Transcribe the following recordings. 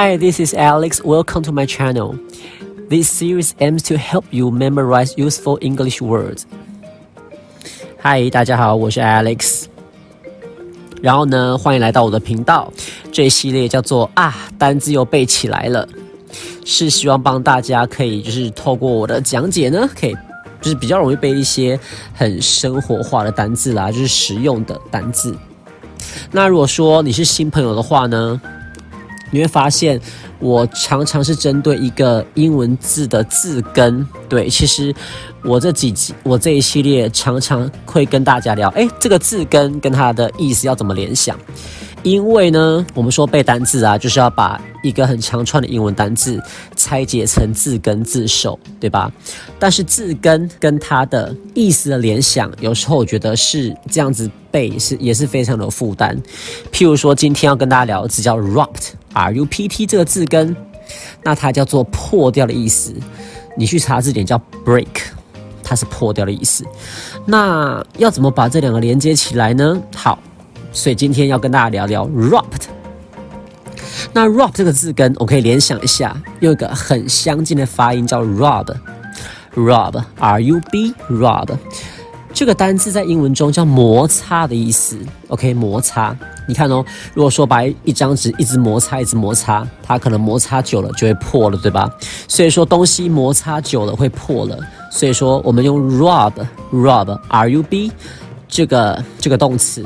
Hi, this is Alex. Welcome to my channel. This series aims to help you memorize useful English words. Hi，大家好，我是 Alex。然后呢，欢迎来到我的频道。这一系列叫做啊，单字又背起来了，是希望帮大家可以就是透过我的讲解呢，可以就是比较容易背一些很生活化的单字啦，就是实用的单字。那如果说你是新朋友的话呢？你会发现，我常常是针对一个英文字的字根。对，其实我这几集，我这一系列常常会跟大家聊，哎，这个字根跟它的意思要怎么联想。因为呢，我们说背单字啊，就是要把一个很长串的英文单字拆解成字根字首，对吧？但是字根跟它的意思的联想，有时候我觉得是这样子背是也是非常的负担。譬如说，今天要跟大家聊的字叫 rupt，r u p t 这个字根，那它叫做破掉的意思。你去查字典叫 break，它是破掉的意思。那要怎么把这两个连接起来呢？好。所以今天要跟大家聊聊 rupt。那 rupt 这个字根，我可以联想一下，用一个很相近的发音叫 rub，rub，r u b，rub。这个单字在英文中叫摩擦的意思。OK，摩擦。你看哦，如果说把一张纸一直摩擦，一直摩擦，它可能摩擦久了就会破了，对吧？所以说东西摩擦久了会破了。所以说我们用 rub，rub，r u b 这个这个动词。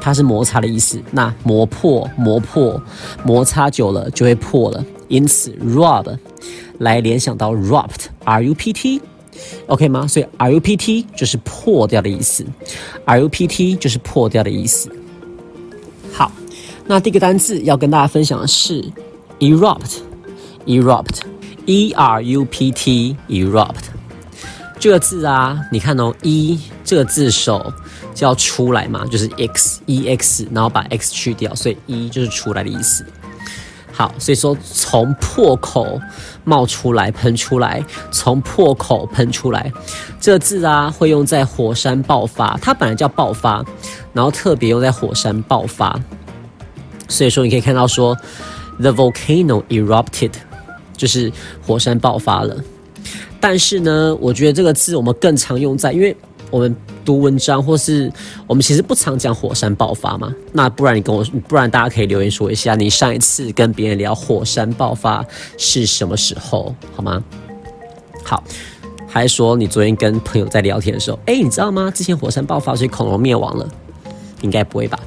它是摩擦的意思，那磨破、磨破、摩擦久了就会破了，因此 rub 来联想到 rupt，r u p t，OK 吗？所以 r u p t 就是破掉的意思，r u p t 就是破掉的意思。好，那第一个单字要跟大家分享的是 erupt，erupt，e r u p t，erupt 这个字啊，你看哦，e 这个字首。就要出来嘛，就是 x e x，然后把 x 去掉，所以 e 就是出来的意思。好，所以说从破口冒出来、喷出来，从破口喷出来，这个字啊会用在火山爆发，它本来叫爆发，然后特别用在火山爆发。所以说你可以看到说，the volcano erupted，就是火山爆发了。但是呢，我觉得这个字我们更常用在，因为我们。读文章，或是我们其实不常讲火山爆发嘛？那不然你跟我，不然大家可以留言说一下，你上一次跟别人聊火山爆发是什么时候，好吗？好，还是说你昨天跟朋友在聊天的时候，哎，你知道吗？之前火山爆发，所以恐龙灭亡了，应该不会吧？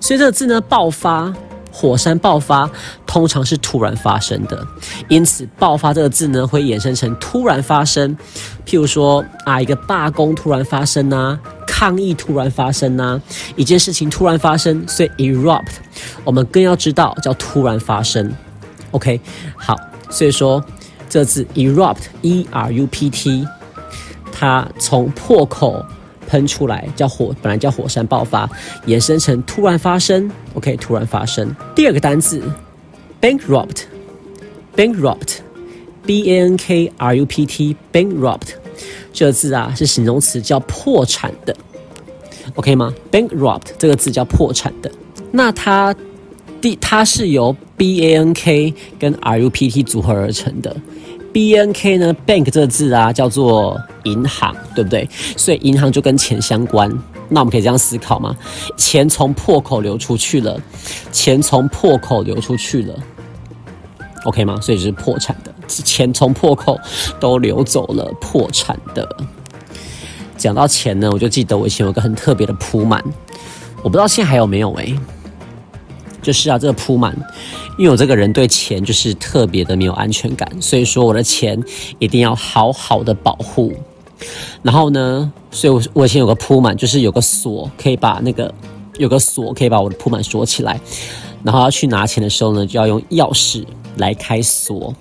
所以这个字呢，爆发。火山爆发通常是突然发生的，因此“爆发”这个字呢，会衍生成突然发生。譬如说啊，一个罢工突然发生呐，抗议突然发生呐，一件事情突然发生，所以 erupt 我们更要知道叫突然发生。OK，好，所以说这字 erupt，e r u p t，它从破口。喷出来叫火，本来叫火山爆发，衍生成突然发生。OK，突然发生。第二个单字，bankrupt，bankrupt，b a n k r u p t，bankrupt，这个字啊是形容词，叫破产的。OK 吗？bankrupt 这个字叫破产的。那它第它是由 b a n k 跟 r u p t 组合而成的。B N K 呢？Bank 这个字啊，叫做银行，对不对？所以银行就跟钱相关。那我们可以这样思考吗？钱从破口流出去了，钱从破口流出去了，OK 吗？所以是破产的，钱从破口都流走了，破产的。讲到钱呢，我就记得我以前有个很特别的铺满，我不知道现在还有没有哎。就是啊，这个铺满，因为我这个人对钱就是特别的没有安全感，所以说我的钱一定要好好的保护。然后呢，所以我我以前有个铺满，就是有个锁可以把那个有个锁可以把我的铺满锁起来。然后要去拿钱的时候呢，就要用钥匙来开锁。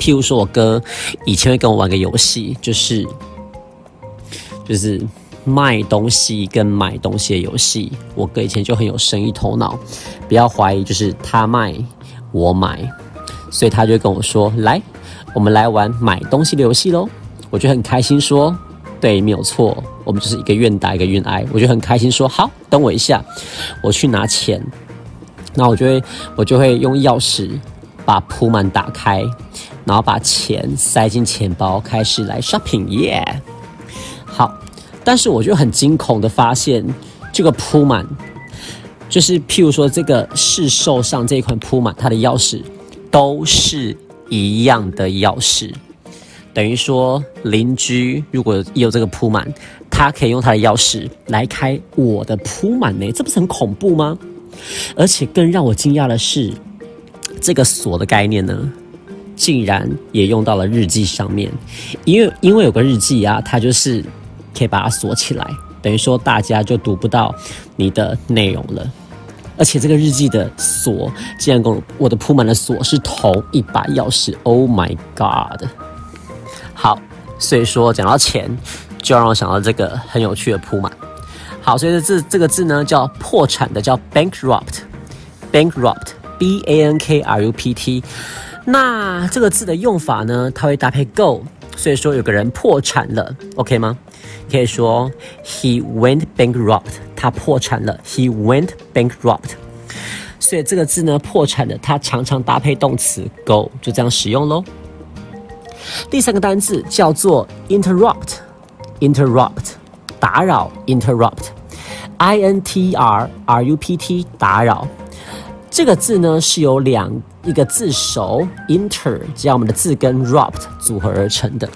譬如说我哥以前会跟我玩个游戏，就是就是。卖东西跟买东西的游戏，我哥以前就很有生意头脑，不要怀疑，就是他卖我买，所以他就跟我说：“来，我们来玩买东西的游戏喽。”我就很开心说：“对，没有错，我们就是一个愿打一个愿挨。”我就很开心说：“好，等我一下，我去拿钱。”那我就会我就会用钥匙把铺满打开，然后把钱塞进钱包，开始来 shopping，耶！但是我就很惊恐的发现，这个铺满，就是譬如说这个市售上这一款铺满，它的钥匙都是一样的钥匙，等于说邻居如果有这个铺满，他可以用他的钥匙来开我的铺满呢，这不是很恐怖吗？而且更让我惊讶的是，这个锁的概念呢，竟然也用到了日记上面。因为因为有个日记啊，它就是可以把它锁起来，等于说大家就读不到你的内容了。而且这个日记的锁竟然跟我的铺满的锁是同一把钥匙。Oh my god！好，所以说讲到钱，就让我想到这个很有趣的铺满。好，所以这这个字呢叫破产的，叫 bankrupt，bankrupt，b a n k r u p t。那这个字的用法呢，它会搭配 go，所以说有个人破产了，OK 吗？可以说 he went bankrupt，他破产了，he went bankrupt。所以这个字呢，破产的，它常常搭配动词 go，就这样使用喽。第三个单字叫做 interrupt，interrupt，打扰，interrupt。I N T R R U P T 打扰这个字呢，是由两一个字首 inter 加我们的字根 rupt 组合而成的。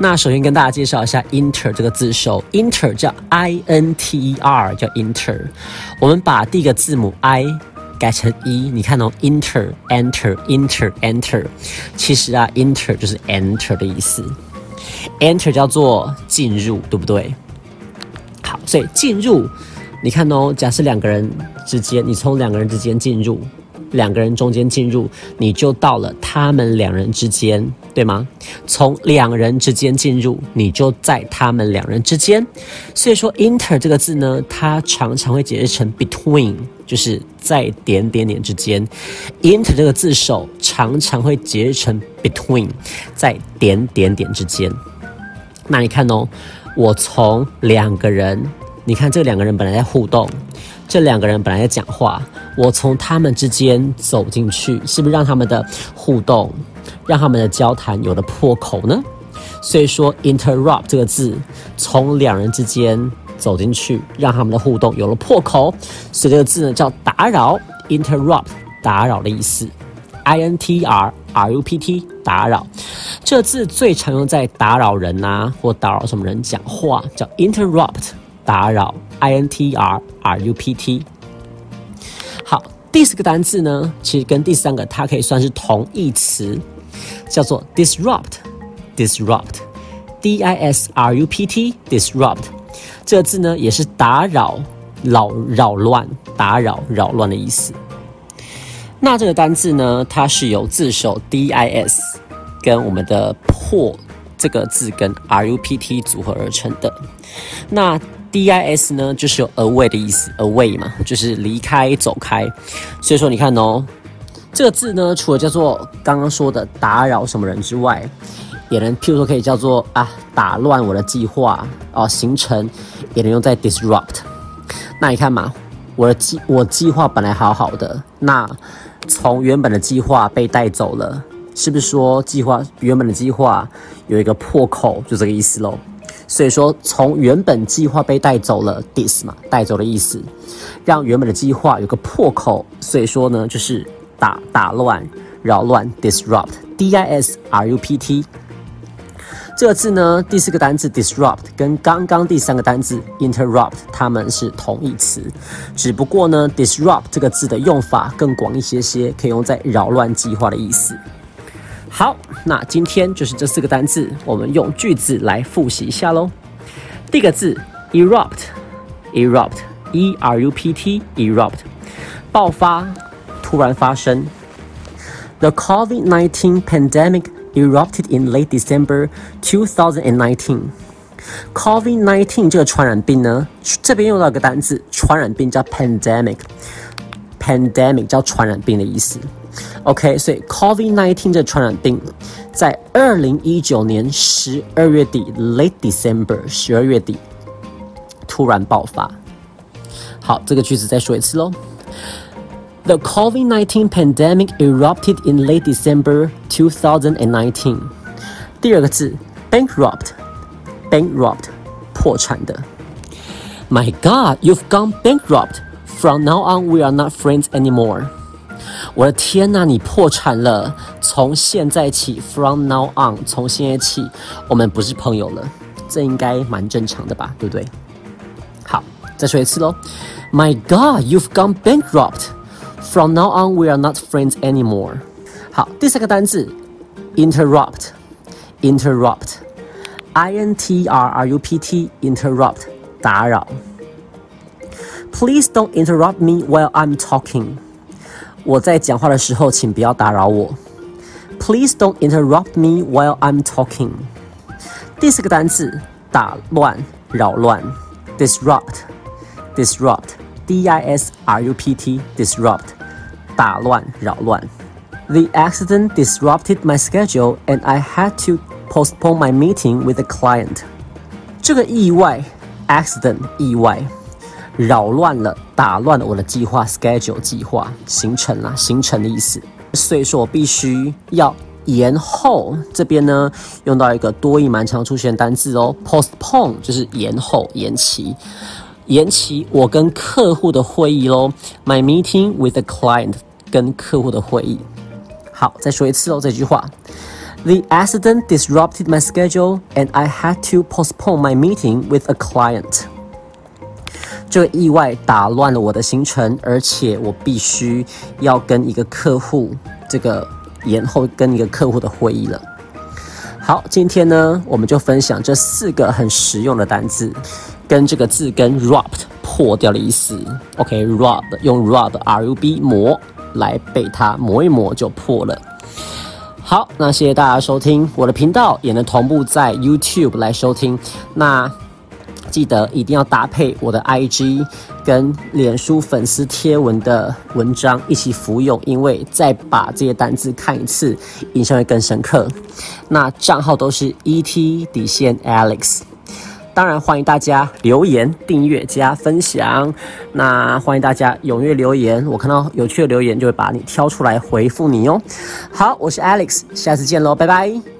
那首先跟大家介绍一下 inter 这个字首，inter 叫 I N T E R 叫 inter。我们把第一个字母 I 改成 E，你看哦，inter enter enter enter，其实啊，inter 就是 enter 的意思，enter 叫做进入，对不对？好，所以进入，你看哦，假设两个人之间，你从两个人之间进入，两个人中间进入，你就到了他们两人之间，对吗？从两人之间进入，你就在他们两人之间。所以说，inter 这个字呢，它常常会解释成 between，就是在点点点之间。inter 这个字首常常会解释成 between，在点点点之间。那你看哦。我从两个人，你看这两个人本来在互动，这两个人本来在讲话，我从他们之间走进去，是不是让他们的互动，让他们的交谈有了破口呢？所以说，interrupt 这个字从两人之间走进去，让他们的互动有了破口，所以这个字呢叫打扰，interrupt 打扰的意思。I N T R R U P T 打扰，这字最常用在打扰人呐，或打扰什么人讲话，叫 interrupt 打扰。I N T R R U P T。好，第四个单字呢，其实跟第三个它可以算是同义词，叫做 disrupt disrupt D I S R U P T disrupt 这个字呢，也是打扰、扰扰乱、打扰、扰乱的意思。那这个单字呢，它是由字首 d i s 跟我们的破这个字根 r u p t 组合而成的。那 d i s 呢，就是有 away 的意思，away 嘛，就是离开、走开。所以说，你看哦，这个字呢，除了叫做刚刚说的打扰什么人之外，也能譬如说可以叫做啊打乱我的计划哦，行程也能用在 disrupt。那你看嘛，我的计我计划本来好好的，那从原本的计划被带走了，是不是说计划原本的计划有一个破口，就这个意思喽？所以说从原本计划被带走了，dis 嘛，带走的意思，让原本的计划有个破口，所以说呢就是打打乱、扰乱，disrupt，d i s r u p t。这个字呢，第四个单字 disrupt 跟刚刚第三个单字 interrupt 它们是同义词，只不过呢，disrupt 这个字的用法更广一些些，可以用在扰乱计划的意思。好，那今天就是这四个单字，我们用句子来复习一下喽。第一个字 erupt，erupt，e r u p t，erupt，爆发，突然发生。The COVID-19 pandemic erupted in late December 2019. COVID-19 这个传染病呢，这边用到一个单字，传染病叫 pandemic，pandemic 叫传染病的意思。OK，所以 COVID-19 这传染病在二零一九年十二月底 （late December） 十二月底突然爆发。好，这个句子再说一次喽。 The COVID-19 pandemic erupted in late December 2019. 第二个字，bankrupt，bankrupt，破产的。My God, you've gone bankrupt. From now on, we are not friends anymore. 我的天呐，你破产了！从现在起，from now on，从现在起，我们不是朋友了。这应该蛮正常的吧，对不对？好，再说一次喽。My God, you've gone bankrupt. From now on, we are not friends anymore. 好，第三个单词，interrupt，interrupt，I N T R R U P T，interrupt，打扰。Please don't interrupt me while I'm talking. 我在讲话的时候，请不要打扰我。Please don't interrupt me while I'm talking。第四个单词，打乱、扰乱，disrupt，disrupt，d i s r u p t，disrupt，打乱、扰乱。The accident disrupted my schedule, and I had to postpone my meeting with the client. 这个意外，accident，意外。 扰乱了，打乱了我的计划，schedule 计划行程啦，行程的意思。所以说我必须要延后。这边呢，用到一个多义蛮常出现单字哦，postpone 就是延后、延期、延期。我跟客户的会议喽，my meeting with the client 跟客户的会议。好，再说一次哦，这句话：The accident disrupted my schedule, and I had to postpone my meeting with a client. 这意外打乱了我的行程，而且我必须要跟一个客户这个延后跟一个客户的会议了。好，今天呢，我们就分享这四个很实用的单字，跟这个字根 rubbed 破掉的意思。OK，rub 用 rub R U B 磨来背它，磨一磨就破了。好，那谢谢大家收听我的频道，也能同步在 YouTube 来收听。那。记得一定要搭配我的 IG 跟脸书粉丝贴文的文章一起服用，因为再把这些单字看一次，印象会更深刻。那账号都是 ET 底线 Alex，当然欢迎大家留言、订阅、加分享。那欢迎大家踊跃留言，我看到有趣的留言就会把你挑出来回复你哦。好，我是 Alex，下次见喽，拜拜。